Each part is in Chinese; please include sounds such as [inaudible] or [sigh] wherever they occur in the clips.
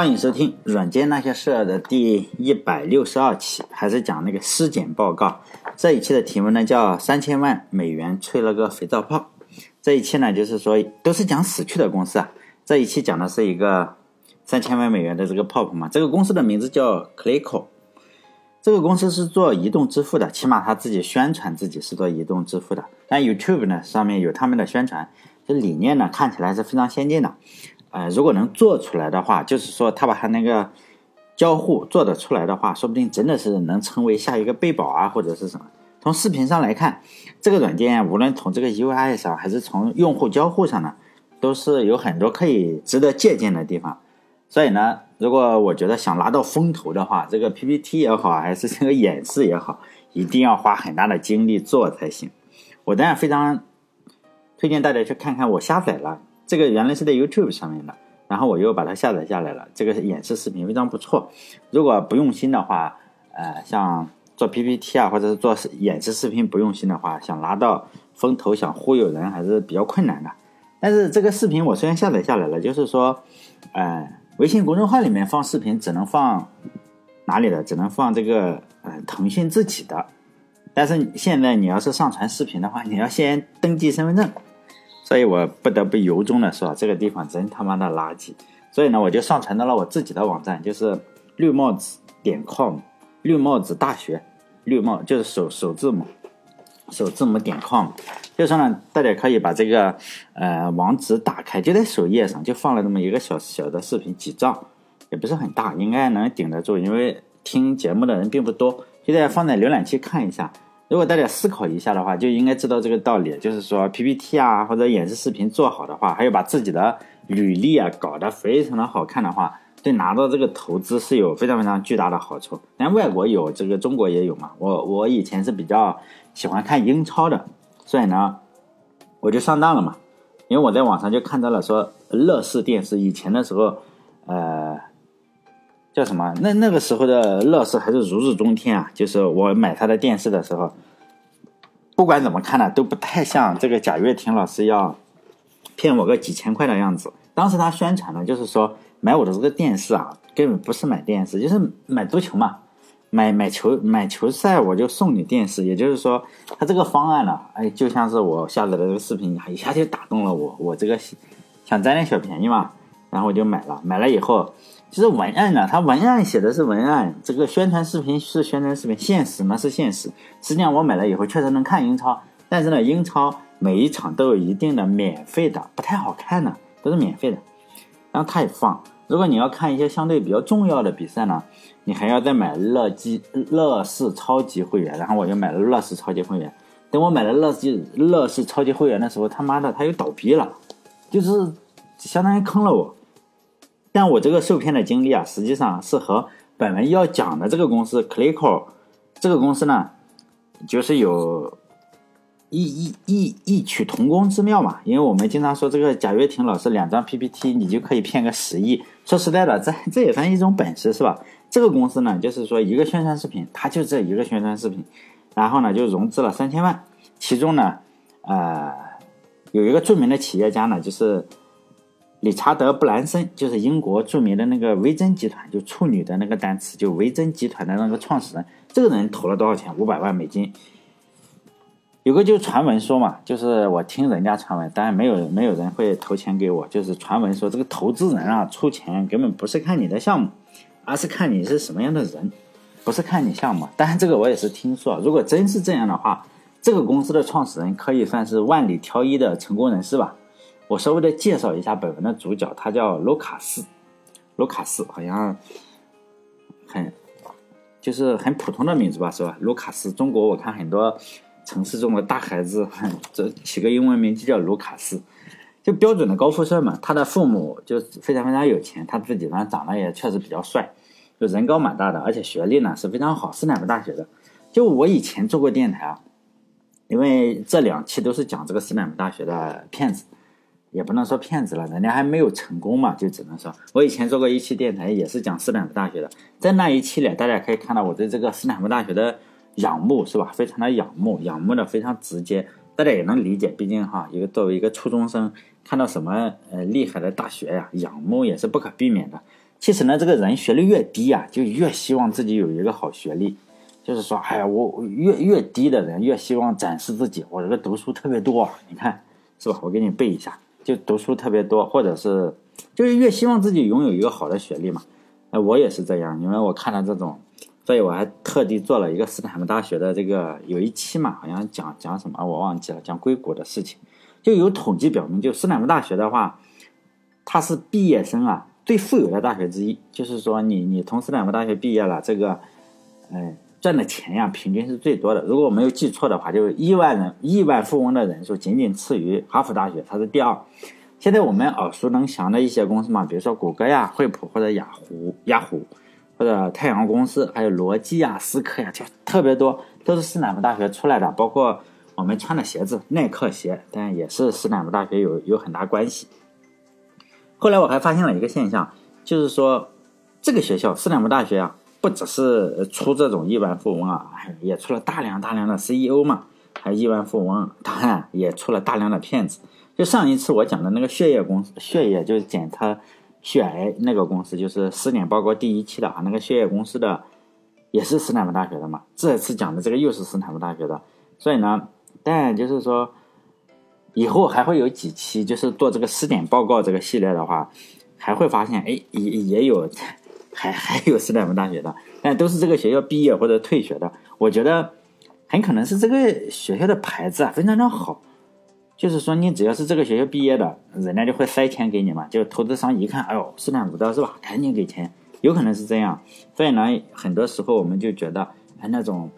欢迎收听《软件那些事儿》的第一百六十二期，还是讲那个尸检报告。这一期的题目呢叫“三千万美元吹了个肥皂泡”。这一期呢就是说都是讲死去的公司啊。这一期讲的是一个三千万美元的这个泡泡嘛。这个公司的名字叫 Clicko。这个公司是做移动支付的，起码他自己宣传自己是做移动支付的。但 YouTube 呢上面有他们的宣传，这理念呢看起来是非常先进的。呃，如果能做出来的话，就是说他把他那个交互做得出来的话，说不定真的是能成为下一个贝宝啊，或者是什么。从视频上来看，这个软件无论从这个 UI 上，还是从用户交互上呢，都是有很多可以值得借鉴的地方。所以呢，如果我觉得想拿到风头的话，这个 PPT 也好，还是这个演示也好，一定要花很大的精力做才行。我当然非常推荐大家去看看，我下载了。这个原来是在 YouTube 上面的，然后我又把它下载下来了。这个演示视频非常不错。如果不用心的话，呃，像做 PPT 啊，或者是做演示视频不用心的话，想拿到风投，想忽悠人还是比较困难的。但是这个视频我虽然下载下来了，就是说，呃，微信公众号里面放视频只能放哪里的？只能放这个呃腾讯自己的。但是现在你要是上传视频的话，你要先登记身份证。所以我不得不由衷的说，这个地方真他妈的垃圾。所以呢，我就上传到了我自己的网站，就是绿帽子点 com，绿帽子大学，绿帽就是首首字母，首字母点 com。就说呢，大家可以把这个呃网址打开，就在首页上就放了这么一个小小的视频，几兆，也不是很大，应该能顶得住，因为听节目的人并不多。现在放在浏览器看一下。如果大家思考一下的话，就应该知道这个道理，就是说 PPT 啊或者演示视频做好的话，还有把自己的履历啊搞得非常的好看的话，对拿到这个投资是有非常非常巨大的好处。但外国有，这个中国也有嘛。我我以前是比较喜欢看英超的，所以呢，我就上当了嘛。因为我在网上就看到了说乐视电视以前的时候，呃。叫什么？那那个时候的乐视还是如日中天啊！就是我买他的电视的时候，不管怎么看呢，都不太像这个贾跃亭老师要骗我个几千块的样子。当时他宣传的就是说买我的这个电视啊，根本不是买电视，就是买足球嘛，买买球买球赛我就送你电视。也就是说，他这个方案呢，哎，就像是我下载的这个视频，一下就打动了我，我这个想占点小便宜嘛，然后我就买了。买了以后。其实文案呢，它文案写的是文案，这个宣传视频是宣传视频，现实呢是现实。实际上我买了以后确实能看英超，但是呢，英超每一场都有一定的免费的，不太好看的，都是免费的。然后它也放，如果你要看一些相对比较重要的比赛呢，你还要再买乐基乐视超级会员。然后我就买了乐视超级会员。等我买了乐视乐视超级会员的时候，他妈的他又倒闭了，就是相当于坑了我。但我这个受骗的经历啊，实际上是和本文要讲的这个公司 Clicko 这个公司呢，就是有异异异异曲同工之妙嘛。因为我们经常说这个贾跃亭老师两张 PPT 你就可以骗个十亿。说实在的，这这也算一种本事是吧？这个公司呢，就是说一个宣传视频，它就这一个宣传视频，然后呢就融资了三千万，其中呢，呃，有一个著名的企业家呢，就是。理查德·布兰森就是英国著名的那个维珍集团，就处女的那个单词，就维珍集团的那个创始人。这个人投了多少钱？五百万美金。有个就传闻说嘛，就是我听人家传闻，当然没有没有人会投钱给我。就是传闻说这个投资人啊出钱根本不是看你的项目，而是看你是什么样的人，不是看你项目。当然这个我也是听说，如果真是这样的话，这个公司的创始人可以算是万里挑一的成功人士吧。我稍微的介绍一下本文的主角，他叫卢卡斯。卢卡斯好像很就是很普通的名字吧，是吧？卢卡斯，中国我看很多城市中的大孩子，这起个英文名就叫卢卡斯，就标准的高富帅嘛。他的父母就非常非常有钱，他自己呢长得也确实比较帅，就人高马大的，而且学历呢是非常好，斯坦福大学的。就我以前做过电台啊，因为这两期都是讲这个斯坦福大学的骗子。也不能说骗子了，人家还没有成功嘛，就只能说，我以前做过一期电台，也是讲斯坦福大学的，在那一期里，大家可以看到我对这个斯坦福大学的仰慕，是吧？非常的仰慕，仰慕的非常直接，大家也能理解，毕竟哈，一个作为一个初中生，看到什么呃厉害的大学呀，仰慕也是不可避免的。其实呢，这个人学历越低啊，就越希望自己有一个好学历。就是说，哎呀，我越越低的人越希望展示自己，我这个读书特别多，你看是吧？我给你背一下，就读书特别多，或者是就是越希望自己拥有一个好的学历嘛。哎，我也是这样，因为我看了这种，所以我还特地做了一个斯坦福大学的这个有一期嘛，好像讲讲什么我忘记了，讲硅谷的事情，就有统计表明，就斯坦福大学的话，它是毕业生啊。最富有的大学之一，就是说你你从斯坦福大学毕业了，这个，哎，赚的钱呀，平均是最多的。如果我没有记错的话，就是亿万人亿万富翁的人数仅仅次于哈佛大学，它是第二。现在我们耳熟能详的一些公司嘛，比如说谷歌呀、惠普或者雅虎、雅虎或者太阳公司，还有罗技呀、思科呀，就特别多，都是斯坦福大学出来的。包括我们穿的鞋子，耐克鞋，但也是斯坦福大学有有很大关系。后来我还发现了一个现象，就是说，这个学校斯坦福大学啊，不只是出这种亿万富翁啊，也出了大量大量的 CEO 嘛，还亿万富翁，当然也出了大量的骗子。就上一次我讲的那个血液公司，血液就是检测血癌那个公司，就是尸检报告第一期的啊，那个血液公司的也是斯坦福大学的嘛。这次讲的这个又是斯坦福大学的，所以呢，但就是说。以后还会有几期，就是做这个尸检报告这个系列的话，还会发现，哎，也也有，还 [laughs] 还有斯坦福大学的，但都是这个学校毕业或者退学的。我觉得很可能是这个学校的牌子啊非常的好，就是说你只要是这个学校毕业的，人家就会塞钱给你嘛。就投资商一看，哎呦，斯坦福的是吧？赶紧给钱，有可能是这样。所以呢，很多时候我们就觉得，哎，那种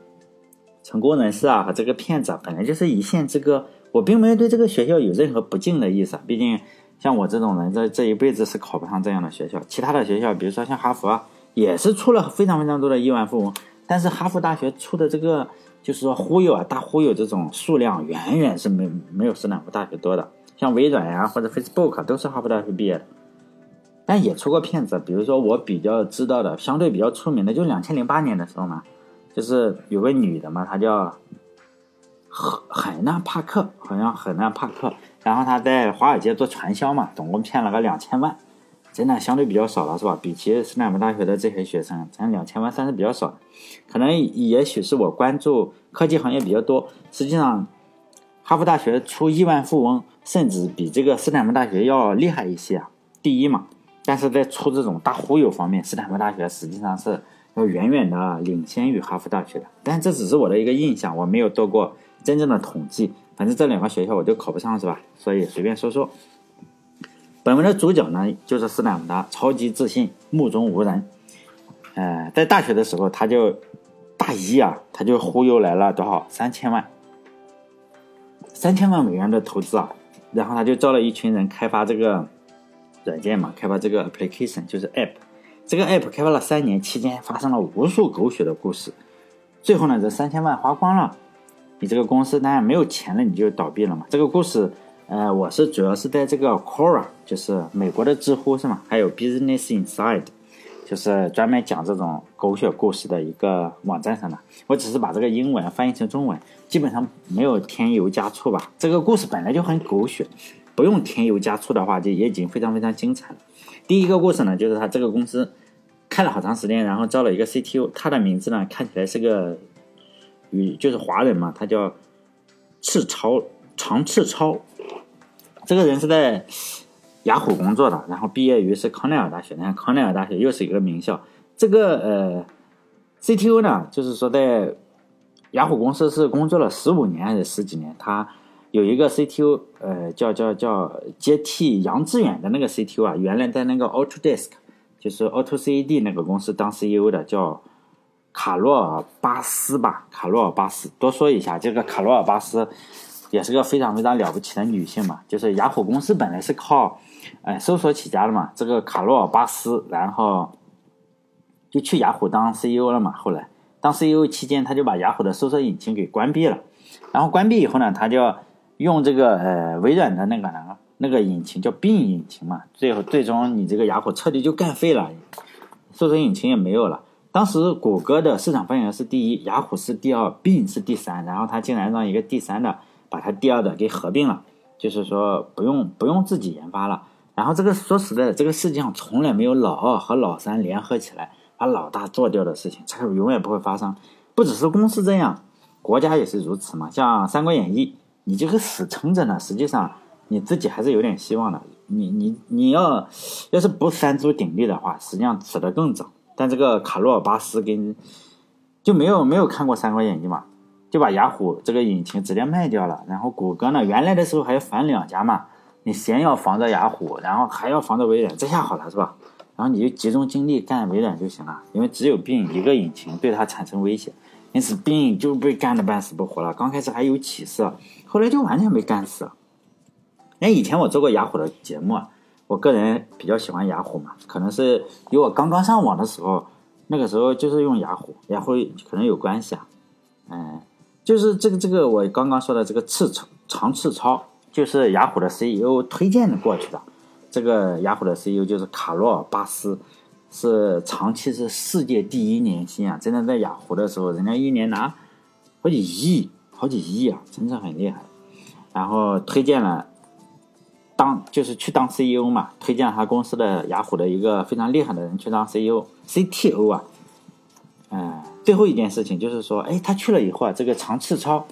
成功人士啊和这个骗子啊，本来就是一线之隔。我并没有对这个学校有任何不敬的意思，毕竟像我这种人，这这一辈子是考不上这样的学校。其他的学校，比如说像哈佛啊，也是出了非常非常多的亿万富翁，但是哈佛大学出的这个就是说忽悠啊，大忽悠这种数量远远是没没有斯坦福大学多的。像微软呀或者 Facebook 都是哈佛大学毕业的，但也出过骗子。比如说我比较知道的，相对比较出名的，就两千零八年的时候嘛，就是有个女的嘛，她叫。海海纳帕克好像海纳帕克，然后他在华尔街做传销嘛，总共骗了个两千万，真的相对比较少了，是吧？比起斯坦福大学的这些学生，咱两千万算是比较少。可能也许是我关注科技行业比较多，实际上哈佛大学出亿万富翁，甚至比这个斯坦福大学要厉害一些啊，第一嘛。但是在出这种大忽悠方面，斯坦福大学实际上是要远远的领先于哈佛大学的。但这只是我的一个印象，我没有做过。真正的统计，反正这两个学校我就考不上是吧？所以随便说说。本文的主角呢，就是斯坦福的超级自信、目中无人。呃，在大学的时候，他就大一啊，他就忽悠来了多少三千万，三千万美元的投资啊，然后他就招了一群人开发这个软件嘛，开发这个 application 就是 app。这个 app 开发了三年，期间发生了无数狗血的故事。最后呢，这三千万花光了。你这个公司当然没有钱了，你就倒闭了嘛。这个故事，呃，我是主要是在这个 Quora，就是美国的知乎是吗？还有 Business Inside，就是专门讲这种狗血故事的一个网站上的。我只是把这个英文翻译成中文，基本上没有添油加醋吧。这个故事本来就很狗血，不用添油加醋的话，就也已经非常非常精彩了。第一个故事呢，就是他这个公司开了好长时间，然后招了一个 CTO，他的名字呢看起来是个。与就是华人嘛，他叫赤超常赤超，这个人是在雅虎工作的，然后毕业于是康奈尔大学，你看康奈尔大学又是一个名校。这个呃，CTO 呢，就是说在雅虎公司是工作了十五年还是十几年？他有一个 CTO，呃，叫叫叫接替杨致远的那个 CTO 啊，原来在那个 Autodesk，就是 AutoCAD 那个公司当 CEO 的，叫。卡罗尔巴斯吧，卡罗尔巴斯。多说一下，这个卡罗尔巴斯也是个非常非常了不起的女性嘛。就是雅虎公司本来是靠，哎，搜索起家的嘛。这个卡罗尔巴斯，然后就去雅虎当 CEO 了嘛。后来当 CEO 期间，他就把雅虎的搜索引擎给关闭了。然后关闭以后呢，他就用这个呃微软的那个那个那个引擎叫 Bing 引擎嘛。最后最终你这个雅虎彻底就干废了，搜索引擎也没有了。当时谷歌的市场份额是第一，雅虎是第二，Bing 是第三，然后他竟然让一个第三的把他第二的给合并了，就是说不用不用自己研发了。然后这个说实在的，这个世界上从来没有老二和老三联合起来把老大做掉的事情，这个永远不会发生。不只是公司这样，国家也是如此嘛。像《三国演义》，你这个死撑着呢，实际上你自己还是有点希望的。你你你要要是不三足鼎立的话，实际上死得更早。但这个卡罗尔巴斯跟就没有没有看过《三国演义》嘛，就把雅虎这个引擎直接卖掉了。然后谷歌呢，原来的时候还要分两家嘛，你先要防着雅虎，然后还要防着微软，这下好了是吧？然后你就集中精力干微软就行了，因为只有病一个引擎对它产生威胁，因此病就被干得半死不活了。刚开始还有起色，后来就完全被干死了。哎，以前我做过雅虎的节目，我个人比较喜欢雅虎嘛，可能是因为我刚刚上网的时候，那个时候就是用雅虎，雅虎可能有关系啊。嗯，就是这个这个我刚刚说的这个次超长次超，就是雅虎的 CEO 推荐的过去的。这个雅虎的 CEO 就是卡罗尔巴斯，是长期是世界第一年薪啊！真的在雅虎的时候，人家一年拿好几亿，好几亿啊，真的很厉害。然后推荐了。当就是去当 CEO 嘛，推荐他公司的雅虎的一个非常厉害的人去当 CEO，CTO 啊，嗯，最后一件事情就是说，哎，他去了以后啊，这个长赤超，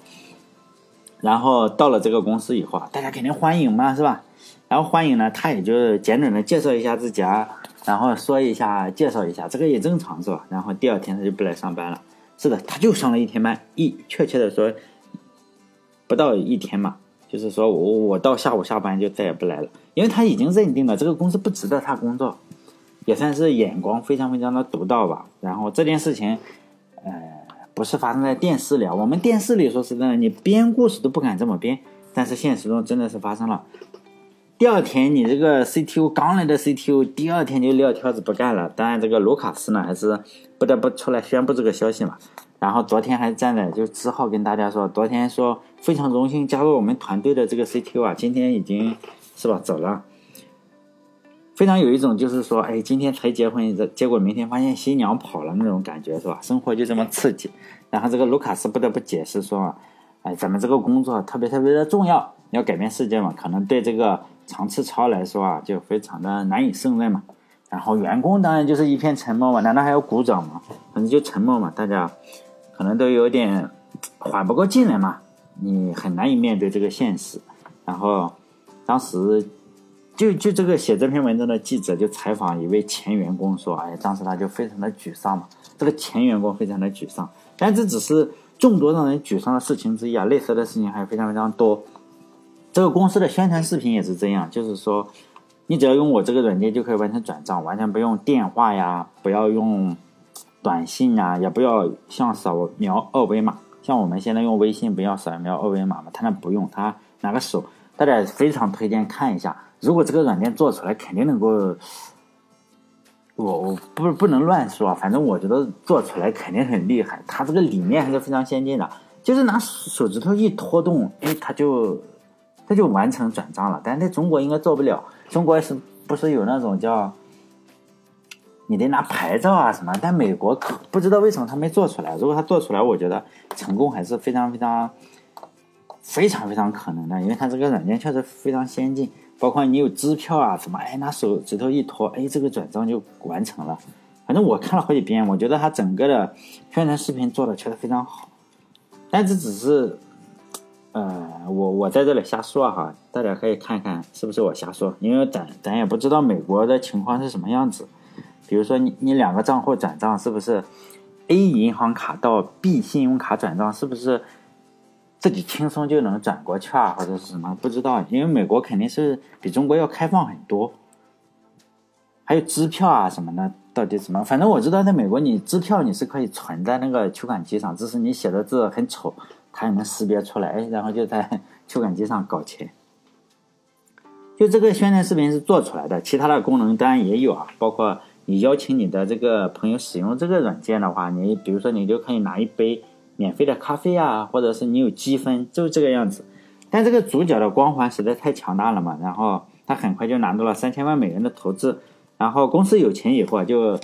然后到了这个公司以后啊，大家肯定欢迎嘛，是吧？然后欢迎呢，他也就简短的介绍一下自己啊，然后说一下，介绍一下，这个也正常是吧？然后第二天他就不来上班了，是的，他就上了一天班，一确切的说，不到一天嘛。就是说我我到下午下班就再也不来了，因为他已经认定了这个公司不值得他工作，也算是眼光非常非常的独到吧。然后这件事情，呃，不是发生在电视里，我们电视里说实在的，你编故事都不敢这么编，但是现实中真的是发生了。第二天你这个 CTO 刚来的 CTO，第二天就撂挑子不干了。当然这个卢卡斯呢，还是不得不出来宣布这个消息嘛。然后昨天还站在就只好跟大家说，昨天说非常荣幸加入我们团队的这个 CTO 啊，今天已经是吧走了，非常有一种就是说，哎，今天才结婚，结果明天发现新娘跑了那种感觉是吧？生活就这么刺激。然后这个卢卡斯不得不解释说，哎，咱们这个工作特别特别的重要，要改变世界嘛，可能对这个长次超来说啊，就非常的难以胜任嘛。然后员工当然就是一片沉默嘛，难道还要鼓掌吗？反正就沉默嘛，大家。可能都有点缓不过劲来嘛，你很难以面对这个现实。然后当时就就这个写这篇文章的记者就采访一位前员工说：“哎，当时他就非常的沮丧嘛。这个前员工非常的沮丧，但这只是众多让人沮丧的事情之一啊，类似的事情还非常非常多。这个公司的宣传视频也是这样，就是说你只要用我这个软件就可以完成转账，完全不用电话呀，不要用。”短信啊，也不要像扫描二维码，像我们现在用微信不要扫描二维码嘛，他那不用，他拿个手，大家非常推荐看一下。如果这个软件做出来，肯定能够，我我不不能乱说，反正我觉得做出来肯定很厉害。它这个理念还是非常先进的，就是拿手指头一拖动，哎，它就它就完成转账了。但在中国应该做不了，中国是不是有那种叫？你得拿牌照啊什么，但美国可不知道为什么他没做出来。如果他做出来，我觉得成功还是非常非常非常非常可能的，因为他这个软件确实非常先进。包括你有支票啊什么，哎，拿手指头一拖，哎，这个转账就完成了。反正我看了好几遍，我觉得他整个的宣传视频做的确实非常好。但这只是，呃，我我在这里瞎说哈，大家可以看看是不是我瞎说，因为咱咱也不知道美国的情况是什么样子。比如说你你两个账户转账是不是 A 银行卡到 B 信用卡转账是不是自己轻松就能转过去啊或者是什么不知道，因为美国肯定是比中国要开放很多，还有支票啊什么的，到底什么？反正我知道在美国你支票你是可以存在那个取款机上，只是你写的字很丑，它也能识别出来，然后就在 [laughs] 取款机上搞钱。就这个宣传视频是做出来的，其他的功能当然也有啊，包括。你邀请你的这个朋友使用这个软件的话，你比如说你就可以拿一杯免费的咖啡啊，或者是你有积分，就这个样子。但这个主角的光环实在太强大了嘛，然后他很快就拿到了三千万美元的投资，然后公司有钱以后啊，就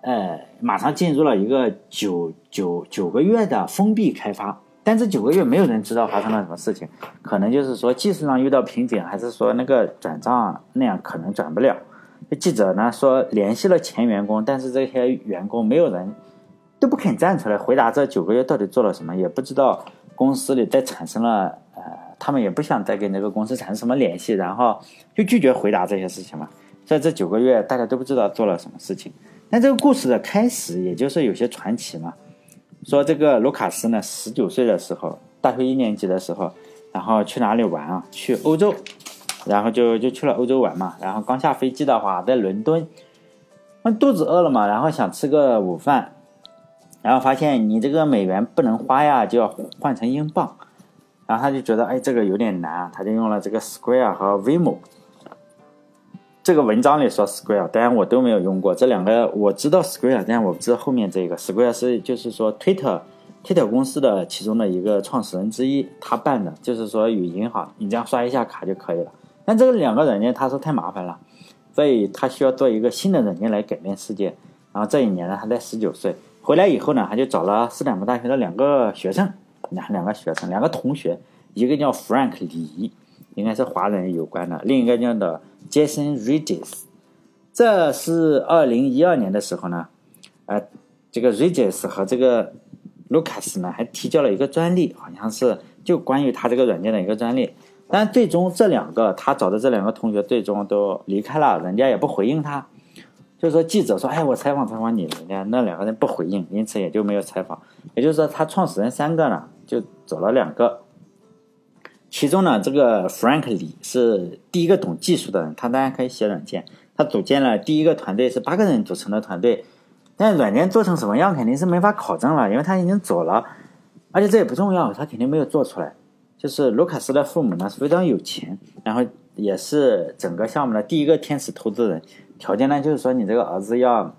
呃马上进入了一个九九九个月的封闭开发，但这九个月没有人知道发生了什么事情，可能就是说技术上遇到瓶颈，还是说那个转账那样可能转不了。记者呢说联系了前员工，但是这些员工没有人都不肯站出来回答这九个月到底做了什么，也不知道公司里再产生了呃，他们也不想再跟这个公司产生什么联系，然后就拒绝回答这些事情嘛。在这九个月，大家都不知道做了什么事情。但这个故事的开始，也就是有些传奇嘛。说这个卢卡斯呢，十九岁的时候，大学一年级的时候，然后去哪里玩啊？去欧洲，然后就就去了欧洲玩嘛。然后刚下飞机的话，在伦敦，那肚子饿了嘛，然后想吃个午饭，然后发现你这个美元不能花呀，就要换成英镑。然后他就觉得，哎，这个有点难，他就用了这个 Square 和 Vimo。这个文章里说 Square，当然我都没有用过这两个，我知道 Square，但我不知道后面这个 Square 是就是说 Twitter，Twitter 公司的其中的一个创始人之一，他办的，就是说与银行你这样刷一下卡就可以了。但这个两个软件他说太麻烦了，所以他需要做一个新的软件来改变世界。然后这一年呢，他在十九岁回来以后呢，他就找了斯坦福大学的两个学生，两两个学生，两个同学，一个叫 Frank 李，应该是华人有关的，另一个叫的。Jason Regis，这是二零一二年的时候呢，呃，这个 Regis 和这个 Lucas 呢还提交了一个专利，好像是就关于他这个软件的一个专利。但最终这两个他找的这两个同学最终都离开了，人家也不回应他。就是说记者说：“哎，我采访采访你。”人家那两个人不回应，因此也就没有采访。也就是说，他创始人三个呢，就走了两个。其中呢，这个 Frank 李是第一个懂技术的人，他当然可以写软件。他组建了第一个团队，是八个人组成的团队。但软件做成什么样，肯定是没法考证了，因为他已经走了。而且这也不重要，他肯定没有做出来。就是卢卡斯的父母呢是非常有钱，然后也是整个项目的第一个天使投资人。条件呢就是说，你这个儿子要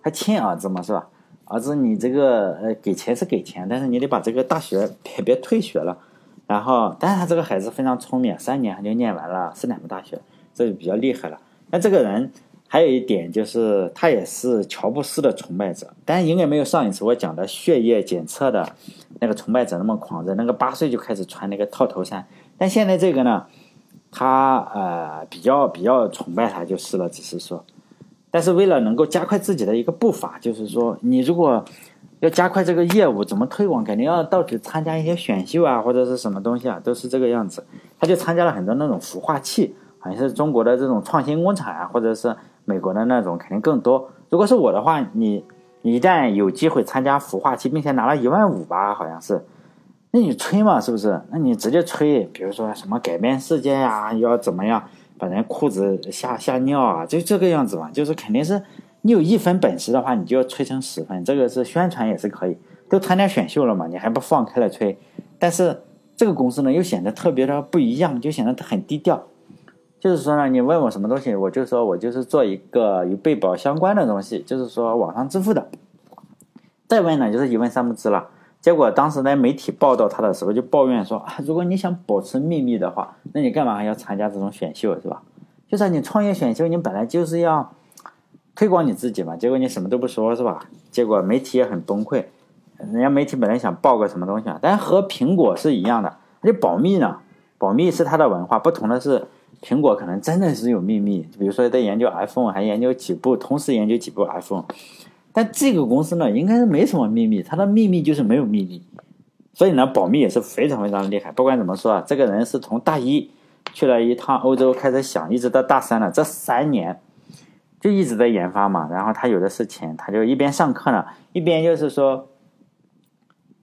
还亲儿子嘛，是吧？儿子，你这个呃给钱是给钱，但是你得把这个大学别别退学了。然后，但是他这个孩子非常聪明，三年他就念完了斯坦福大学，这就比较厉害了。那这个人还有一点就是，他也是乔布斯的崇拜者，但是应该没有上一次我讲的血液检测的那个崇拜者那么狂热。那个八岁就开始穿那个套头衫，但现在这个呢，他呃比较比较崇拜他就是了，只是说，但是为了能够加快自己的一个步伐，就是说你如果。要加快这个业务，怎么推广？肯定要到处参加一些选秀啊，或者是什么东西啊，都是这个样子。他就参加了很多那种孵化器，好像是中国的这种创新工厂啊，或者是美国的那种，肯定更多。如果是我的话，你一旦有机会参加孵化器，并且拿了一万五吧，好像是，那你吹嘛，是不是？那你直接吹，比如说什么改变世界呀，要怎么样把人裤子吓吓尿啊，就这个样子嘛，就是肯定是。你有一分本事的话，你就要吹成十分，这个是宣传也是可以。都参加选秀了嘛，你还不放开了吹？但是这个公司呢，又显得特别的不一样，就显得很低调。就是说呢，你问我什么东西，我就说我就是做一个与被保相关的东西，就是说网上支付的。再问呢，就是一问三不知了。结果当时在媒体报道他的时候，就抱怨说啊，如果你想保持秘密的话，那你干嘛还要参加这种选秀，是吧？就是你创业选秀，你本来就是要。推广你自己嘛，结果你什么都不说，是吧？结果媒体也很崩溃。人家媒体本来想报个什么东西啊，但和苹果是一样的，就保密呢。保密是它的文化，不同的是，苹果可能真的是有秘密，比如说在研究 iPhone，还研究几部，同时研究几部 iPhone。但这个公司呢，应该是没什么秘密，它的秘密就是没有秘密。所以呢，保密也是非常非常厉害。不管怎么说啊，这个人是从大一去了一趟欧洲开始想，一直到大三了，这三年。就一直在研发嘛，然后他有的是钱，他就一边上课呢，一边就是说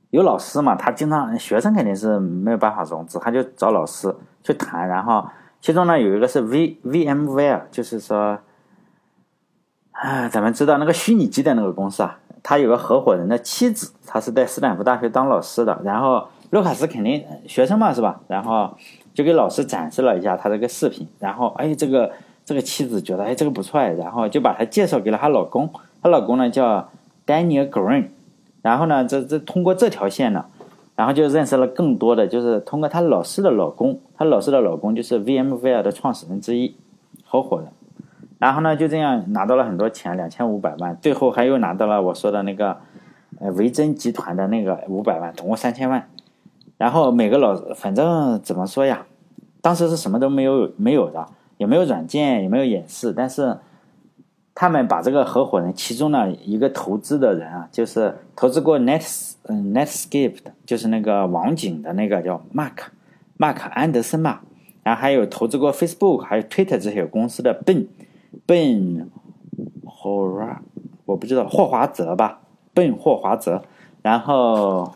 有老师嘛，他经常学生肯定是没有办法融资，他就找老师去谈，然后其中呢有一个是 V VMware，就是说，啊，咱们知道那个虚拟机的那个公司啊，他有个合伙人的妻子，他是在斯坦福大学当老师的，然后卢卡斯肯定学生嘛是吧？然后就给老师展示了一下他这个视频，然后哎这个。这个妻子觉得哎，这个不错哎，然后就把他介绍给了她老公。她老公呢叫 Daniel Green，然后呢，这这通过这条线呢，然后就认识了更多的，就是通过她老师的老公，她老师的老公就是 VMware 的创始人之一，合伙人。然后呢，就这样拿到了很多钱，两千五百万。最后还又拿到了我说的那个呃维珍集团的那个五百万，总共三千万。然后每个老反正怎么说呀，当时是什么都没有没有的，也没有软件，也没有演示，但是他们把这个合伙人其中呢一个投资的人啊，就是投资过 Net 嗯 Netscape 的，就是那个网景的那个叫 Mark Mark 安德森嘛。然后还有投资过 Facebook，还有 Twitter 这些公司的 Ben Ben 霍我不知道霍华泽吧，Ben 霍华泽，然后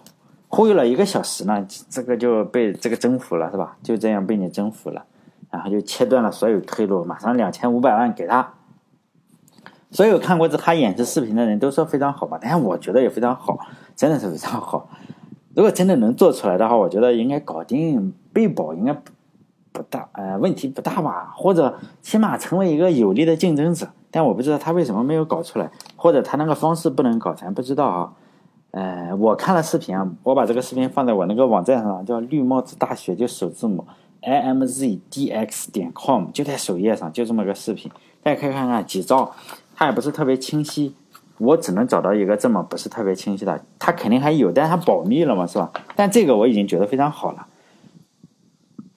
忽悠了一个小时呢，这个就被这个征服了，是吧？就这样被你征服了，然后就切断了所有退路，马上两千五百万给他。所有看过这他演示视频的人都说非常好吧，但是我觉得也非常好，真的是非常好。[laughs] 如果真的能做出来的话，我觉得应该搞定被保，应该。不大，呃，问题不大吧？或者起码成为一个有力的竞争者。但我不知道他为什么没有搞出来，或者他那个方式不能搞，咱不知道啊。呃，我看了视频啊，我把这个视频放在我那个网站上，叫绿帽子大学，就首字母 i m z d x 点 com，就在首页上，就这么个视频，大家可以看看几招，它也不是特别清晰，我只能找到一个这么不是特别清晰的，他肯定还有，但是他保密了嘛，是吧？但这个我已经觉得非常好了。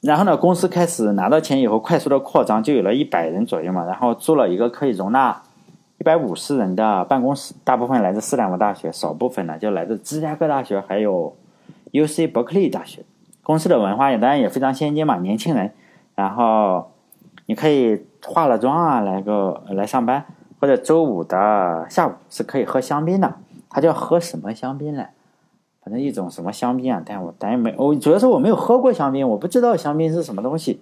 然后呢，公司开始拿到钱以后，快速的扩张，就有了一百人左右嘛。然后租了一个可以容纳一百五十人的办公室，大部分来自斯坦福大学，少部分呢就来自芝加哥大学，还有 U C 伯克利大学。公司的文化也当然也非常先进嘛，年轻人。然后你可以化了妆啊，来个来上班，或者周五的下午是可以喝香槟的。他叫喝什么香槟呢？反正一种什么香槟啊，但我但没我主要是我没有喝过香槟，我不知道香槟是什么东西。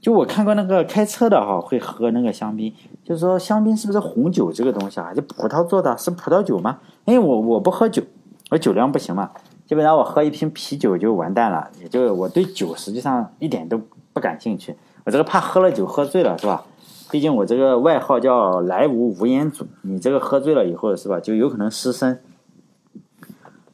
就我看过那个开车的哈，会喝那个香槟，就是说香槟是不是红酒这个东西啊？就葡萄做的？是葡萄酒吗？因为我我不喝酒，我酒量不行嘛，基本上我喝一瓶啤酒就完蛋了，也就我对酒实际上一点都不感兴趣。我这个怕喝了酒喝醉了是吧？毕竟我这个外号叫来无无烟祖，你这个喝醉了以后是吧，就有可能失身。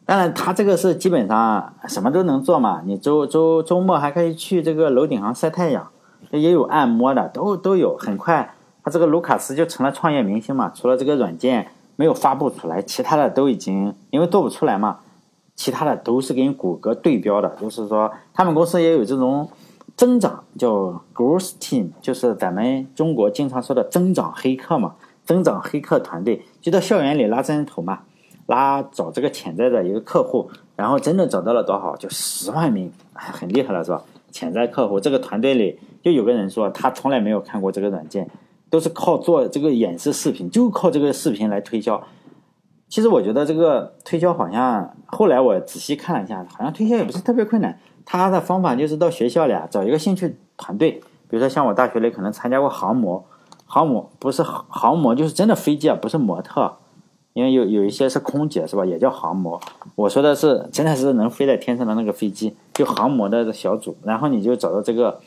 当然，他这个是基本上什么都能做嘛。你周周周末还可以去这个楼顶上晒太阳，也有按摩的，都都有。很快，他这个卢卡斯就成了创业明星嘛。除了这个软件没有发布出来，其他的都已经因为做不出来嘛，其他的都是跟谷歌对标的。就是说，他们公司也有这种增长，叫 growth team，就是咱们中国经常说的增长黑客嘛，增长黑客团队就到校园里拉人头嘛。拉找这个潜在的一个客户，然后真的找到了多少？就十万名，很厉害了，是吧？潜在客户这个团队里就有个人说，他从来没有看过这个软件，都是靠做这个演示视频，就靠这个视频来推销。其实我觉得这个推销好像后来我仔细看了一下，好像推销也不是特别困难。他的方法就是到学校里啊找一个兴趣团队，比如说像我大学里可能参加过航模，航模不是航模，就是真的飞机啊，不是模特。因为有有一些是空姐是吧，也叫航模。我说的是真的是能飞在天上的那个飞机，就航模的小组。然后你就找到这个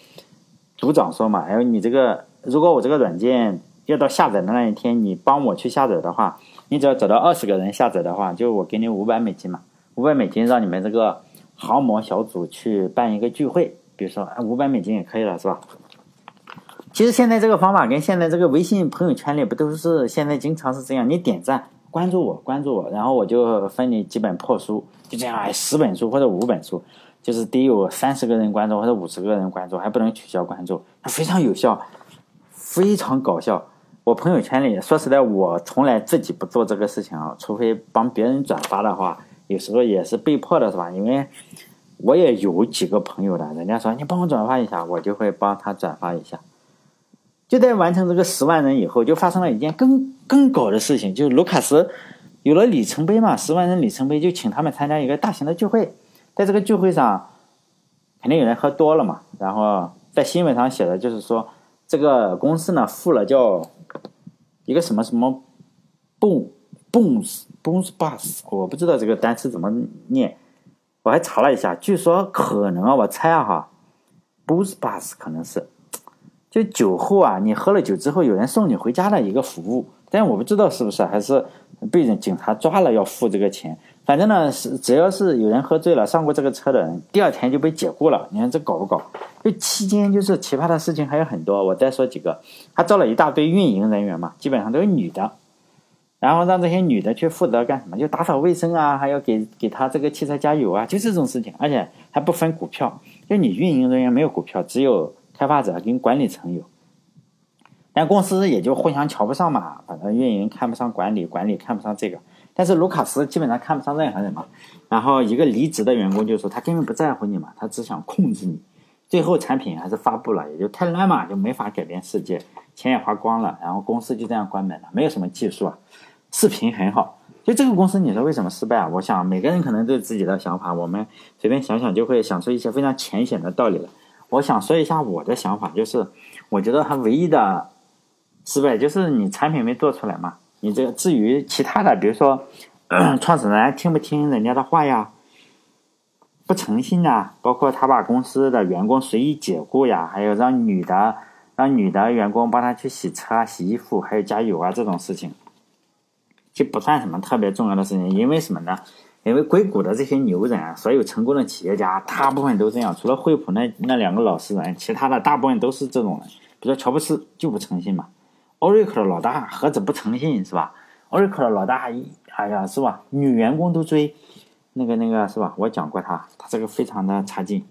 组长说嘛，哎，你这个如果我这个软件要到下载的那一天，你帮我去下载的话，你只要找到二十个人下载的话，就我给你五百美金嘛，五百美金让你们这个航模小组去办一个聚会，比如说五百美金也可以了是吧？其实现在这个方法跟现在这个微信朋友圈里不都是现在经常是这样，你点赞。关注我，关注我，然后我就分你几本破书，就这样，哎，十本书或者五本书，就是得有三十个人关注或者五十个人关注，还不能取消关注，非常有效，非常搞笑。我朋友圈里，说实在，我从来自己不做这个事情啊，除非帮别人转发的话，有时候也是被迫的，是吧？因为我也有几个朋友的，人家说你帮我转发一下，我就会帮他转发一下。就在完成这个十万人以后，就发生了一件更更搞的事情，就是卢卡斯有了里程碑嘛，十万人里程碑，就请他们参加一个大型的聚会。在这个聚会上，肯定有人喝多了嘛。然后在新闻上写的就是说，这个公司呢付了叫一个什么什么 boom b o o m booms bus，我不知道这个单词怎么念，我还查了一下，据说可能啊，我猜啊哈，booms bus 可能是。就酒后啊，你喝了酒之后，有人送你回家的一个服务，但我不知道是不是还是被人警察抓了要付这个钱。反正呢，是只要是有人喝醉了上过这个车的人，第二天就被解雇了。你看这搞不搞？就期间就是奇葩的事情还有很多，我再说几个。他招了一大堆运营人员嘛，基本上都是女的。然后让这些女的去负责干什么？就打扫卫生啊，还要给给他这个汽车加油啊，就这种事情，而且还不分股票，就你运营人员没有股票，只有开发者跟管理层有。但公司也就互相瞧不上嘛，反正运营看不上管理，管理看不上这个。但是卢卡斯基本上看不上任何人嘛。然后一个离职的员工就说他根本不在乎你嘛，他只想控制你。最后产品还是发布了，也就太烂嘛，就没法改变世界，钱也花光了，然后公司就这样关门了，没有什么技术啊。视频很好，就这个公司，你说为什么失败啊？我想每个人可能都有自己的想法，我们随便想想就会想出一些非常浅显的道理了。我想说一下我的想法，就是我觉得它唯一的失败就是你产品没做出来嘛。你这至于其他的，比如说 [coughs] 创始人听不听人家的话呀，不诚信啊，包括他把公司的员工随意解雇呀，还有让女的让女的员工帮他去洗车、洗衣服，还有加油啊这种事情。就不算什么特别重要的事情，因为什么呢？因为硅谷的这些牛人，所有成功的企业家，大部分都这样。除了惠普那那两个老实人，其他的大部分都是这种人。比如说乔布斯就不诚信嘛，Oracle 的老大何止不诚信是吧？Oracle 的老大，哎呀是吧？女员工都追，那个那个是吧？我讲过他，他这个非常的差劲，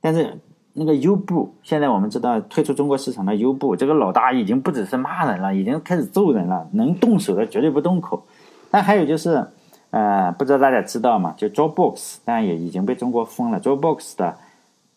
但是。那个优步，现在我们知道退出中国市场的优步，这个老大已经不只是骂人了，已经开始揍人了，能动手的绝对不动口。但还有就是，呃，不知道大家知道吗？就 Dropbox，但也已经被中国封了。Dropbox 的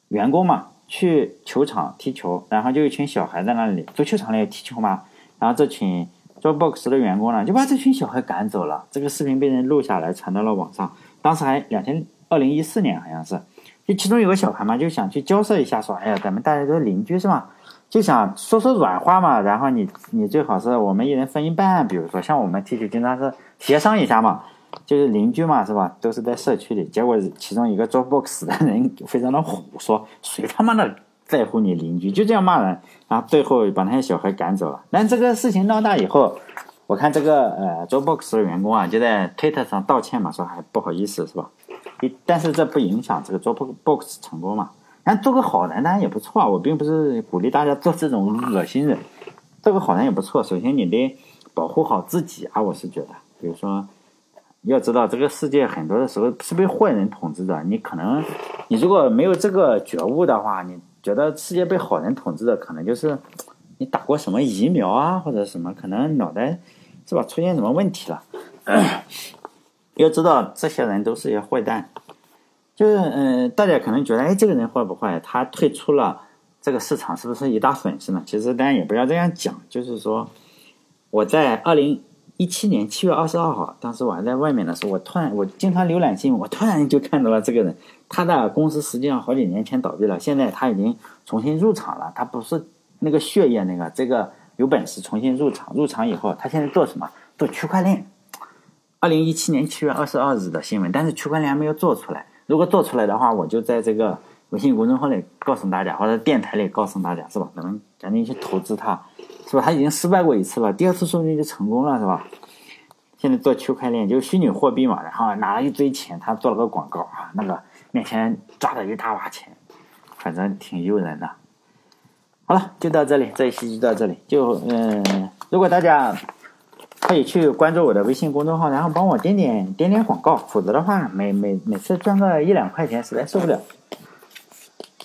员工嘛，去球场踢球，然后就一群小孩在那里，足球场里踢球嘛。然后这群 Dropbox 的员工呢，就把这群小孩赶走了。这个视频被人录下来，传到了网上。当时还两千二零一四年好像是。就其中有个小孩嘛，就想去交涉一下，说：“哎呀，咱们大家都是邻居是吧？就想说说软话嘛。然后你你最好是我们一人分一半，比如说像我们 T T 经常是协商一下嘛，就是邻居嘛是吧？都是在社区里。结果其中一个做 Box 的人非常的虎，说谁他妈的在乎你邻居？就这样骂人，然后最后把那些小孩赶走了。但这个事情闹大以后，我看这个呃做 Box 的员工啊，就在推特上道歉嘛，说还不好意思是吧？”但是这不影响这个做 box 成功嘛？但做个好人当然也不错啊。我并不是鼓励大家做这种恶心人，做个好人也不错。首先你得保护好自己啊，我是觉得。比如说，要知道这个世界很多的时候是被坏人统治的。你可能你如果没有这个觉悟的话，你觉得世界被好人统治的，可能就是你打过什么疫苗啊，或者什么，可能脑袋是吧出现什么问题了。要知道，这些人都是些坏蛋，就是嗯，大家可能觉得，哎，这个人坏不坏？他退出了这个市场，是不是一大损失呢？其实，大家也不要这样讲。就是说，我在二零一七年七月二十二号，当时我还在外面的时候，我突然，我经常浏览新闻，我突然就看到了这个人，他的公司实际上好几年前倒闭了，现在他已经重新入场了。他不是那个血液那个，这个有本事重新入场。入场以后，他现在做什么？做区块链。二零一七年七月二十二日的新闻，但是区块链还没有做出来。如果做出来的话，我就在这个微信公众号里告诉大家，或者电台里告诉大家，是吧？咱们赶紧去投资它，是吧？他已经失败过一次了，第二次说不定就成功了，是吧？现在做区块链就是虚拟货币嘛，然后拿了一堆钱，他做了个广告啊，那个面前抓了一大把钱，反正挺诱人的。好了，就到这里，这一期就到这里。就嗯，如果大家。可以去关注我的微信公众号，然后帮我点点点点广告，否则的话，每每每次赚个一两块钱实在受不了。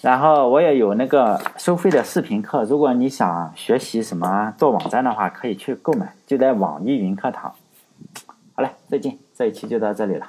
然后我也有那个收费的视频课，如果你想学习什么做网站的话，可以去购买，就在网易云课堂。好嘞，再见，这一期就到这里了。